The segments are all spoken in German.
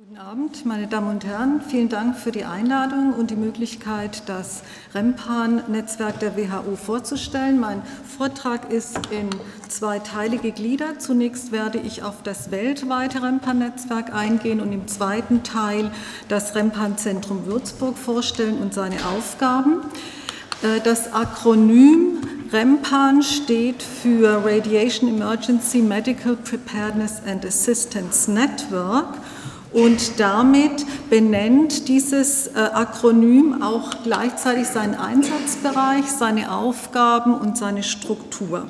Guten Abend, meine Damen und Herren. Vielen Dank für die Einladung und die Möglichkeit, das REMPAN-Netzwerk der WHO vorzustellen. Mein Vortrag ist in zwei Teile gegliedert. Zunächst werde ich auf das weltweite REMPAN-Netzwerk eingehen und im zweiten Teil das REMPAN-Zentrum Würzburg vorstellen und seine Aufgaben. Äh, das Akronym REMPAN steht für Radiation Emergency Medical Preparedness and Assistance Network und damit benennt dieses äh, Akronym auch gleichzeitig seinen Einsatzbereich, seine Aufgaben und seine Struktur.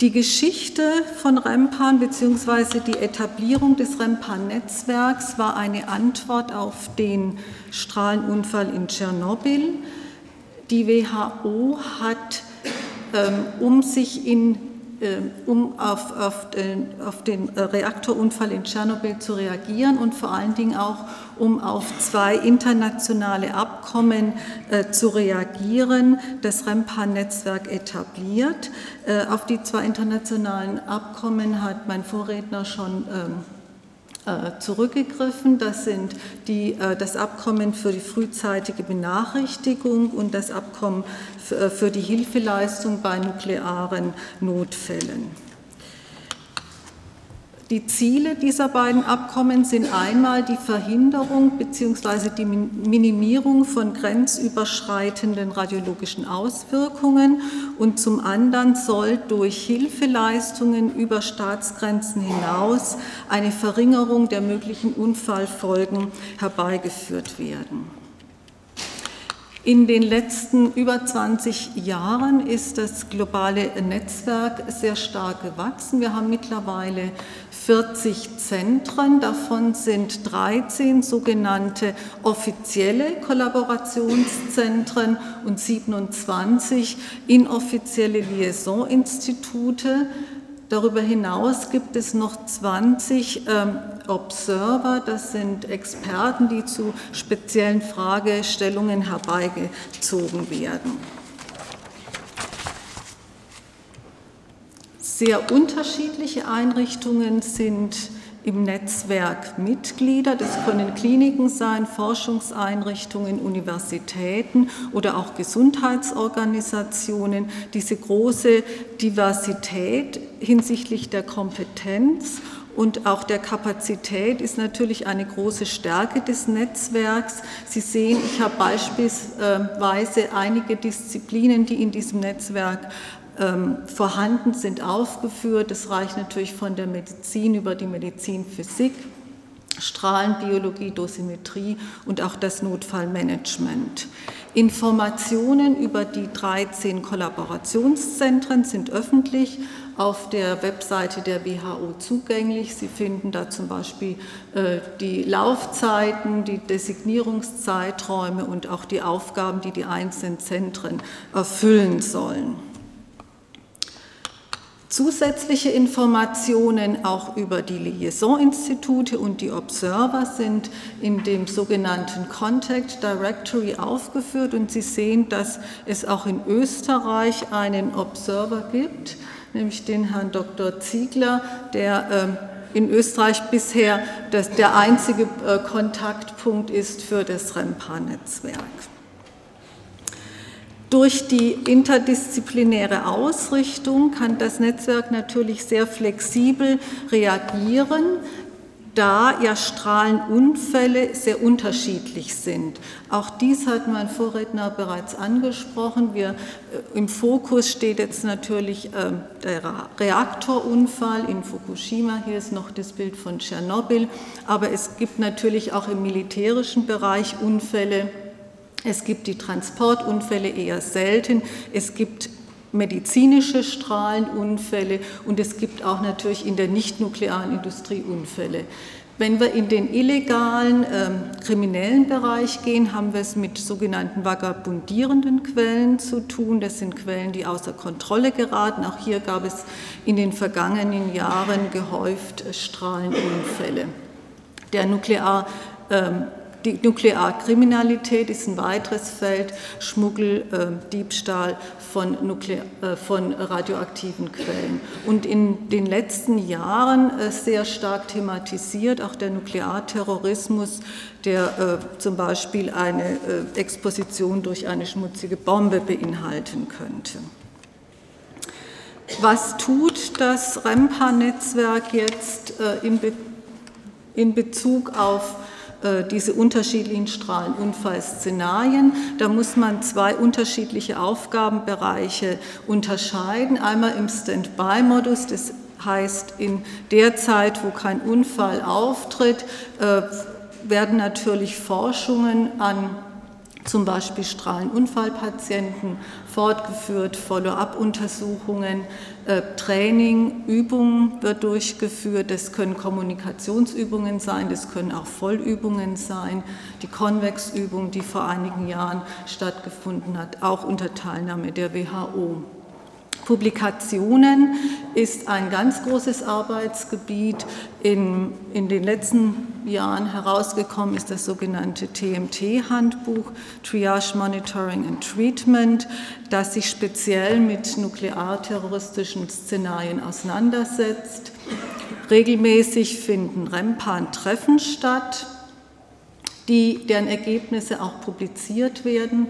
Die Geschichte von REMPAN bzw. die Etablierung des REMPAN-Netzwerks war eine Antwort auf den Strahlenunfall in Tschernobyl. Die WHO hat, ähm, um sich in um auf, auf, den, auf, den, Reaktorunfall in Tschernobyl zu reagieren und vor allen Dingen auch, um auf zwei internationale Abkommen äh, zu reagieren, das REMPAN-Netzwerk etabliert. Äh, auf die zwei internationalen Abkommen hat mein Vorredner schon ähm, äh, zurückgegriffen. Das sind die, äh, das Abkommen für die frühzeitige Benachrichtigung und das Abkommen äh, für die Hilfeleistung bei nuklearen Notfällen. Die Ziele dieser beiden Abkommen sind einmal die Verhinderung bzw. die Minimierung von grenzüberschreitenden radiologischen Auswirkungen und zum anderen soll durch Hilfeleistungen über Staatsgrenzen hinaus eine Verringerung der möglichen Unfallfolgen herbeigeführt werden. In den letzten über 20 Jahren ist das globale Netzwerk sehr stark gewachsen. Wir haben mittlerweile 40 Zentren, davon sind 13 sogenannte offizielle Kollaborationszentren und 27 inoffizielle Liaisoninstitute. Darüber hinaus gibt es noch 20 ähm, Observer, das sind Experten, die zu speziellen Fragestellungen herbeigezogen werden. Sehr unterschiedliche Einrichtungen sind im Netzwerk Mitglieder. Das können Kliniken sein, Forschungseinrichtungen, Universitäten oder auch Gesundheitsorganisationen. Diese große Diversität hinsichtlich der Kompetenz und auch der Kapazität ist natürlich eine große Stärke des Netzwerks. Sie sehen, ich habe beispielsweise einige Disziplinen, die in diesem Netzwerk vorhanden sind, aufgeführt. Das reicht natürlich von der Medizin über die Medizinphysik, Strahlenbiologie, Dosimetrie und auch das Notfallmanagement. Informationen über die 13 Kollaborationszentren sind öffentlich auf der Webseite der WHO zugänglich. Sie finden da zum Beispiel äh, die Laufzeiten, die Designierungszeiträume und auch die Aufgaben, die die einzelnen Zentren erfüllen sollen. Zusätzliche Informationen auch über die Liaison-Institute und die Observer sind in dem sogenannten Contact Directory aufgeführt und Sie sehen, dass es auch in Österreich einen Observer gibt, nämlich den Herrn Dr. Ziegler, der ähm, in Österreich bisher der einzige äh, Kontaktpunkt ist für das REMPA-Netzwerk. Durch die interdisziplinäre Ausrichtung kann das Netzwerk natürlich sehr flexibel reagieren, da ja Strahlenunfälle sehr unterschiedlich sind. Auch dies hat mein Vorredner bereits angesprochen. Wir, äh, Im Fokus steht jetzt natürlich äh, der Reaktorunfall in Fukushima. Hier ist noch das Bild von Tschernobyl. Aber es gibt natürlich auch im militärischen Bereich Unfälle es gibt die Transportunfälle eher selten. Es gibt medizinische Strahlenunfälle und es gibt auch natürlich in der nicht-nuklearen Industrie Unfälle. Wenn wir in den illegalen äh, kriminellen Bereich gehen, haben wir es mit sogenannten vagabundierenden Quellen zu tun. Das sind Quellen, die außer Kontrolle geraten. Auch hier gab es in den vergangenen Jahren gehäuft Strahlenunfälle. Der Nuklear ähm, die Nuklearkriminalität ist ein weiteres Feld, Schmuggel, äh, Diebstahl von, Nuklear, äh, von radioaktiven Quellen. Und in den letzten Jahren äh, sehr stark thematisiert auch der Nuklearterrorismus, der äh, zum Beispiel eine äh, Exposition durch eine schmutzige Bombe beinhalten könnte. Was tut das REMPA-Netzwerk jetzt äh, in, Be in Bezug auf äh, diese unterschiedlichen Strahlenunfallszenarien. Da muss man zwei unterschiedliche Aufgabenbereiche unterscheiden. Einmal im Standby-Modus, das heißt in der Zeit, wo kein Unfall auftritt, äh, werden natürlich Forschungen an zum Beispiel Strahlenunfallpatienten fortgeführt, Follow-up-Untersuchungen, äh, Training, Übungen wird durchgeführt. Das können Kommunikationsübungen sein, das können auch Vollübungen sein. Die Convex-Übung, die vor einigen Jahren stattgefunden hat, auch unter Teilnahme der WHO. Publikationen ist ein ganz großes Arbeitsgebiet. In, in den letzten Jahren herausgekommen ist das sogenannte TMT-Handbuch, Triage Monitoring and Treatment, das sich speziell mit nuklearterroristischen Szenarien auseinandersetzt. Regelmäßig finden REMPAN-Treffen statt, die, deren Ergebnisse auch publiziert werden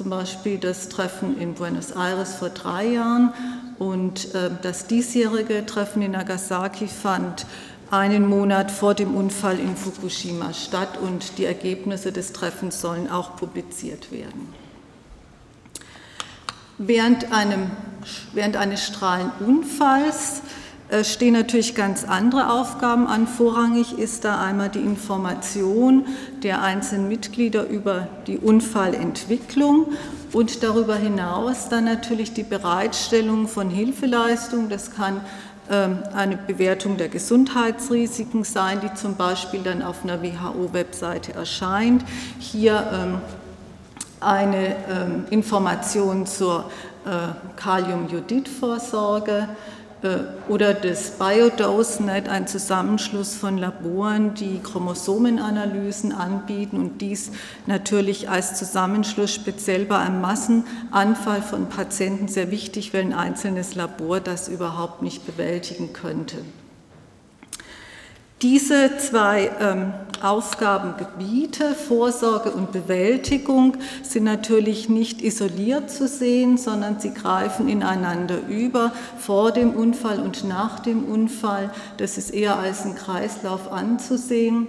zum Beispiel das Treffen in Buenos Aires vor drei Jahren und äh, das diesjährige Treffen in Nagasaki fand einen Monat vor dem Unfall in Fukushima statt und die Ergebnisse des Treffens sollen auch publiziert werden. Während, einem, während eines Strahlenunfalls stehen natürlich ganz andere Aufgaben an. Vorrangig ist da einmal die Information der einzelnen Mitglieder über die Unfallentwicklung und darüber hinaus dann natürlich die Bereitstellung von Hilfeleistungen. Das kann ähm, eine Bewertung der Gesundheitsrisiken sein, die zum Beispiel dann auf einer WHO-Webseite erscheint. Hier ähm, eine ähm, Information zur äh, Kaliumjodidvorsorge, äh, oder das BioDoseNet, ein Zusammenschluss von Laboren, die Chromosomenanalysen anbieten und dies natürlich als Zusammenschluss speziell bei einem Massenanfall von Patienten sehr wichtig, weil ein einzelnes Labor das überhaupt nicht bewältigen könnte. Diese zwei ähm, Aufgabengebiete, Vorsorge und Bewältigung, sind natürlich nicht isoliert zu sehen, sondern sie greifen ineinander über, vor dem Unfall und nach dem Unfall. Das ist eher als ein Kreislauf anzusehen.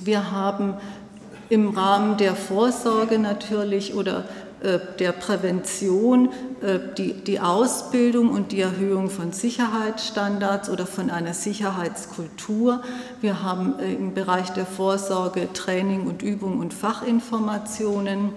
Wir haben im Rahmen der Vorsorge natürlich oder der Prävention, äh, die, die Ausbildung und die Erhöhung von Sicherheitsstandards oder von einer Sicherheitskultur. Wir haben äh, im Bereich der Vorsorge Training und Übung und Fachinformationen.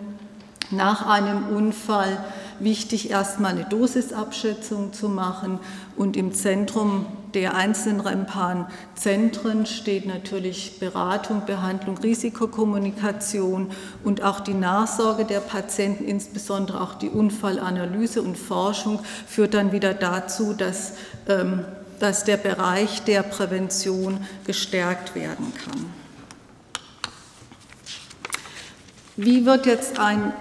Nach einem Unfall wichtig, erstmal eine Dosisabschätzung zu machen und im Zentrum der einzelnen REMPAN-Zentren steht natürlich Beratung, Behandlung, Risikokommunikation und auch die Nachsorge der Patienten, insbesondere auch die Unfallanalyse und Forschung, führt dann wieder dazu, dass, ähm, dass der Bereich der Prävention gestärkt werden kann. Wie wird jetzt ein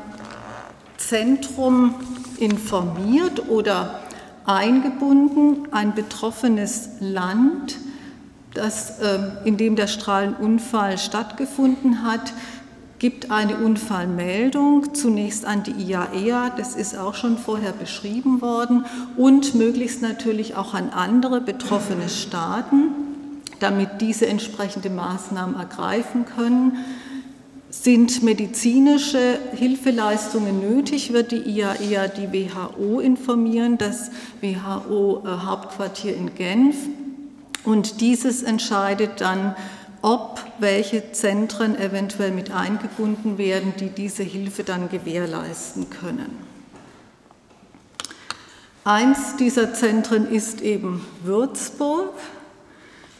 Zentrum informiert oder eingebunden, ein betroffenes Land, das, ähm, in dem der Strahlenunfall stattgefunden hat, gibt eine Unfallmeldung zunächst an die IAEA, e das ist auch schon vorher beschrieben worden, und möglichst natürlich auch an andere betroffene Staaten, damit diese entsprechende Maßnahmen ergreifen können. Sind medizinische Hilfeleistungen nötig, wird die IAEA die WHO informieren, das WHO-Hauptquartier in Genf. Und dieses entscheidet dann, ob welche Zentren eventuell mit eingebunden werden, die diese Hilfe dann gewährleisten können. Eins dieser Zentren ist eben Würzburg,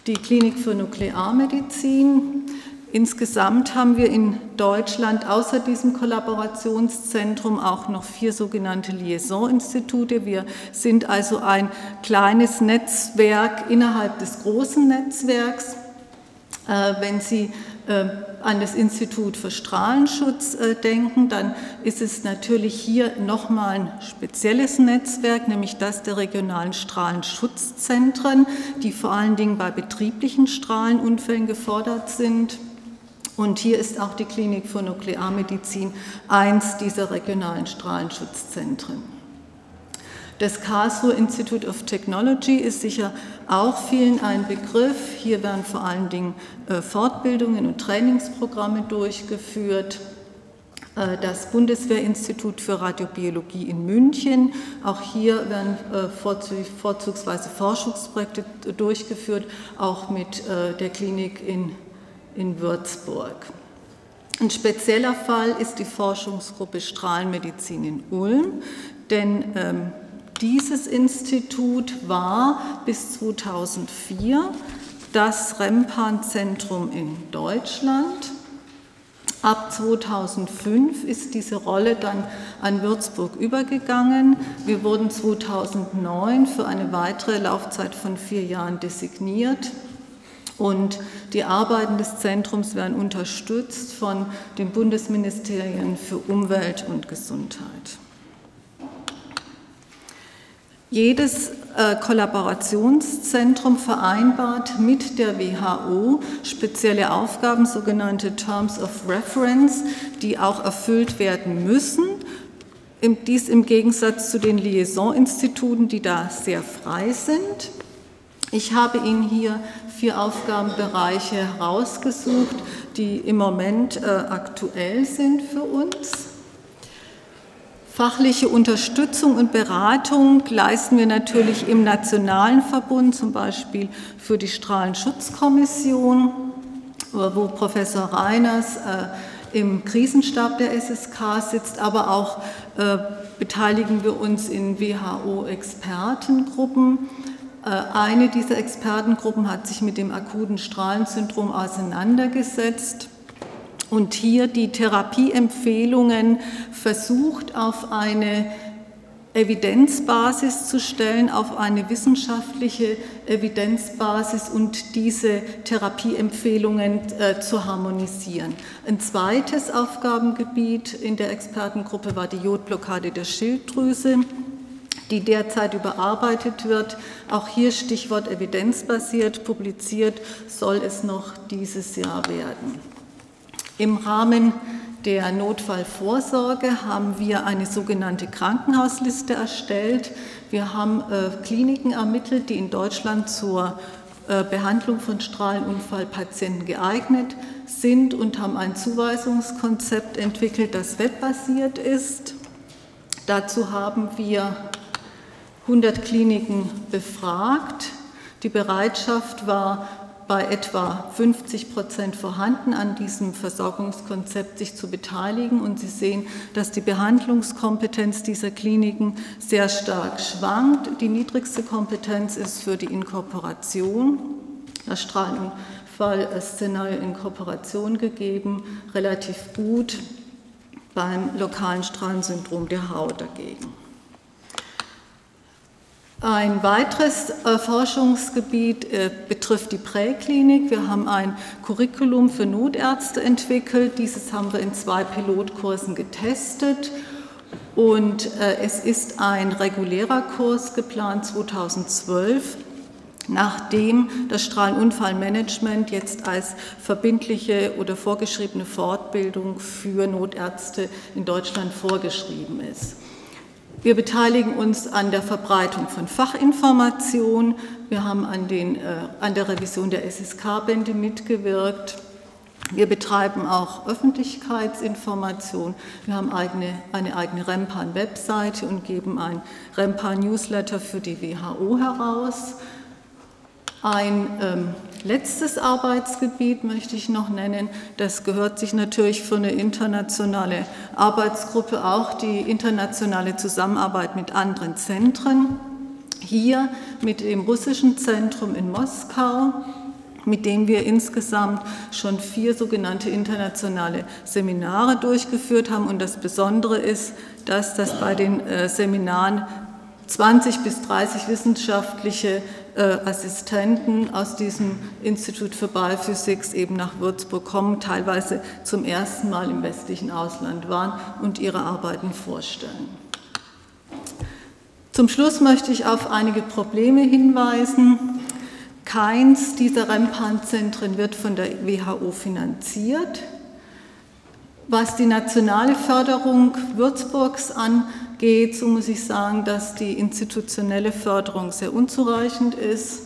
die Klinik für Nuklearmedizin. Insgesamt haben wir in Deutschland außer diesem Kollaborationszentrum auch noch vier sogenannte Liaison-Institute. Wir sind also ein kleines Netzwerk innerhalb des großen Netzwerks. Äh, wenn Sie äh, an das Institut für Strahlenschutz äh, denken, dann ist es natürlich hier nochmal ein spezielles Netzwerk, nämlich das der regionalen Strahlenschutzzentren, die vor allen Dingen bei betrieblichen Strahlenunfällen gefordert sind. Und hier ist auch die Klinik für Nuklearmedizin eins dieser regionalen Strahlenschutzzentren. Das Karlsruhe Institute of Technology ist sicher auch vielen ein Begriff. Hier werden vor allen Dingen äh, Fortbildungen und Trainingsprogramme durchgeführt. Äh, das Bundeswehrinstitut für Radiobiologie in München. Auch hier werden äh, vorzugsweise Forschungsprojekte durchgeführt, auch mit der Klinik in, in Würzburg. Ein spezieller Fall ist die Forschungsgruppe Strahlenmedizin in Ulm, denn ähm, dieses Institut war bis 2004 das Rempan-Zentrum in Deutschland. Ab 2005 ist diese Rolle dann an Würzburg übergegangen. Wir wurden 2009 für eine weitere Laufzeit von vier Jahren designiert. Und die Arbeiten des Zentrums werden unterstützt von den Bundesministerien für Umwelt und Gesundheit. Jedes äh, Kollaborationszentrum vereinbart mit der WHO spezielle Aufgaben, sogenannte Terms of Reference, die auch erfüllt werden müssen. Dies im Gegensatz zu den Liaison-Instituten, die da sehr frei sind. Ich habe Ihnen hier vier Aufgabenbereiche herausgesucht, die im Moment äh, aktuell sind für uns. Fachliche Unterstützung und Beratung leisten wir natürlich im nationalen Verbund, zum Beispiel für die Strahlenschutzkommission, wo Professor Reiners äh, im Krisenstab der SSK sitzt, aber auch äh, beteiligen wir uns in WHO-Expertengruppen. Äh, eine dieser Expertengruppen hat sich mit dem akuten Strahlensyndrom auseinandergesetzt und hier die Therapieempfehlungen versucht auf eine Evidenzbasis zu stellen, auf eine wissenschaftliche Evidenzbasis und diese Therapieempfehlungen äh, zu harmonisieren. Ein zweites Aufgabengebiet in der Expertengruppe war die Jodblockade der Schilddrüse die derzeit überarbeitet wird. Auch hier Stichwort evidenzbasiert publiziert soll es noch dieses Jahr werden. Im Rahmen der Notfallvorsorge haben wir eine sogenannte Krankenhausliste erstellt. Wir haben äh, Kliniken ermittelt, die in Deutschland zur äh, Behandlung von Strahlenunfallpatienten geeignet sind und haben ein Zuweisungskonzept entwickelt, das webbasiert ist. Dazu haben wir 100 Kliniken befragt. Die Bereitschaft war bei etwa 50 Prozent vorhanden, an diesem Versorgungskonzept sich zu beteiligen. Und Sie sehen, dass die Behandlungskompetenz dieser Kliniken sehr stark schwankt. Die niedrigste Kompetenz ist für die Inkorporation. Das Strahlenunfall-Szenario in Kooperation gegeben, relativ gut beim lokalen Strahlensyndrom der Haut dagegen. Ein weiteres äh, Forschungsgebiet äh, betrifft die Präklinik. Wir haben ein Curriculum für Notärzte entwickelt. Dieses haben wir in zwei Pilotkursen getestet. Und äh, es ist ein regulärer Kurs geplant 2012, nachdem das Strahlenunfallmanagement jetzt als verbindliche oder vorgeschriebene Fortbildung für Notärzte in Deutschland vorgeschrieben ist. Wir beteiligen uns an der Verbreitung von Fachinformation. Wir haben an, den, äh, an der Revision der SSK-Bände mitgewirkt. Wir betreiben auch Öffentlichkeitsinformation. Wir haben eigene, eine eigene Rempan-Webseite und geben ein Rempan-Newsletter für die WHO heraus. Ein ähm, letztes Arbeitsgebiet möchte ich noch nennen. Das gehört sich natürlich für eine internationale Arbeitsgruppe auch die internationale Zusammenarbeit mit anderen Zentren. Hier mit dem russischen Zentrum in Moskau, mit dem wir insgesamt schon vier sogenannte internationale Seminare durchgeführt haben. Und das Besondere ist, dass das bei den äh, Seminaren 20 bis 30 wissenschaftliche äh, Assistenten aus diesem Institut für Biophysik eben nach Würzburg kommen, teilweise zum ersten Mal im westlichen Ausland waren und ihre Arbeiten vorstellen. Zum Schluss möchte ich auf einige Probleme hinweisen. Keins dieser Rempan-Zentren wird von der WHO finanziert. Was die nationale Förderung Würzburgs angeht, so muss ich sagen, dass die institutionelle Förderung sehr unzureichend ist.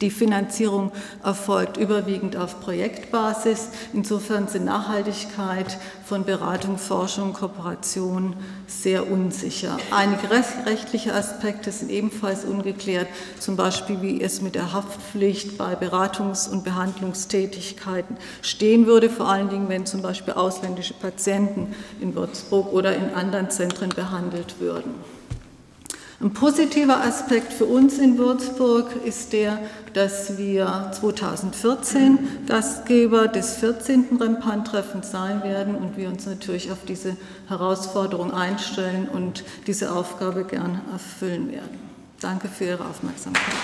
Die Finanzierung erfolgt überwiegend auf Projektbasis. Insofern sind Nachhaltigkeit von Beratung, Forschung, Kooperation sehr unsicher. Einige rechtliche Aspekte sind ebenfalls ungeklärt, zum Beispiel wie es mit der Haftpflicht bei Beratungs- und Behandlungstätigkeiten stehen würde, vor allen Dingen, wenn zum Beispiel ausländische Patienten in Würzburg oder in anderen Zentren behandelt würden. Ein positiver Aspekt für uns in Würzburg ist der, dass wir 2014 Gastgeber des 14. Rempan-Treffens sein werden und wir uns natürlich auf diese Herausforderung einstellen und diese Aufgabe gern erfüllen werden. Danke für Ihre Aufmerksamkeit.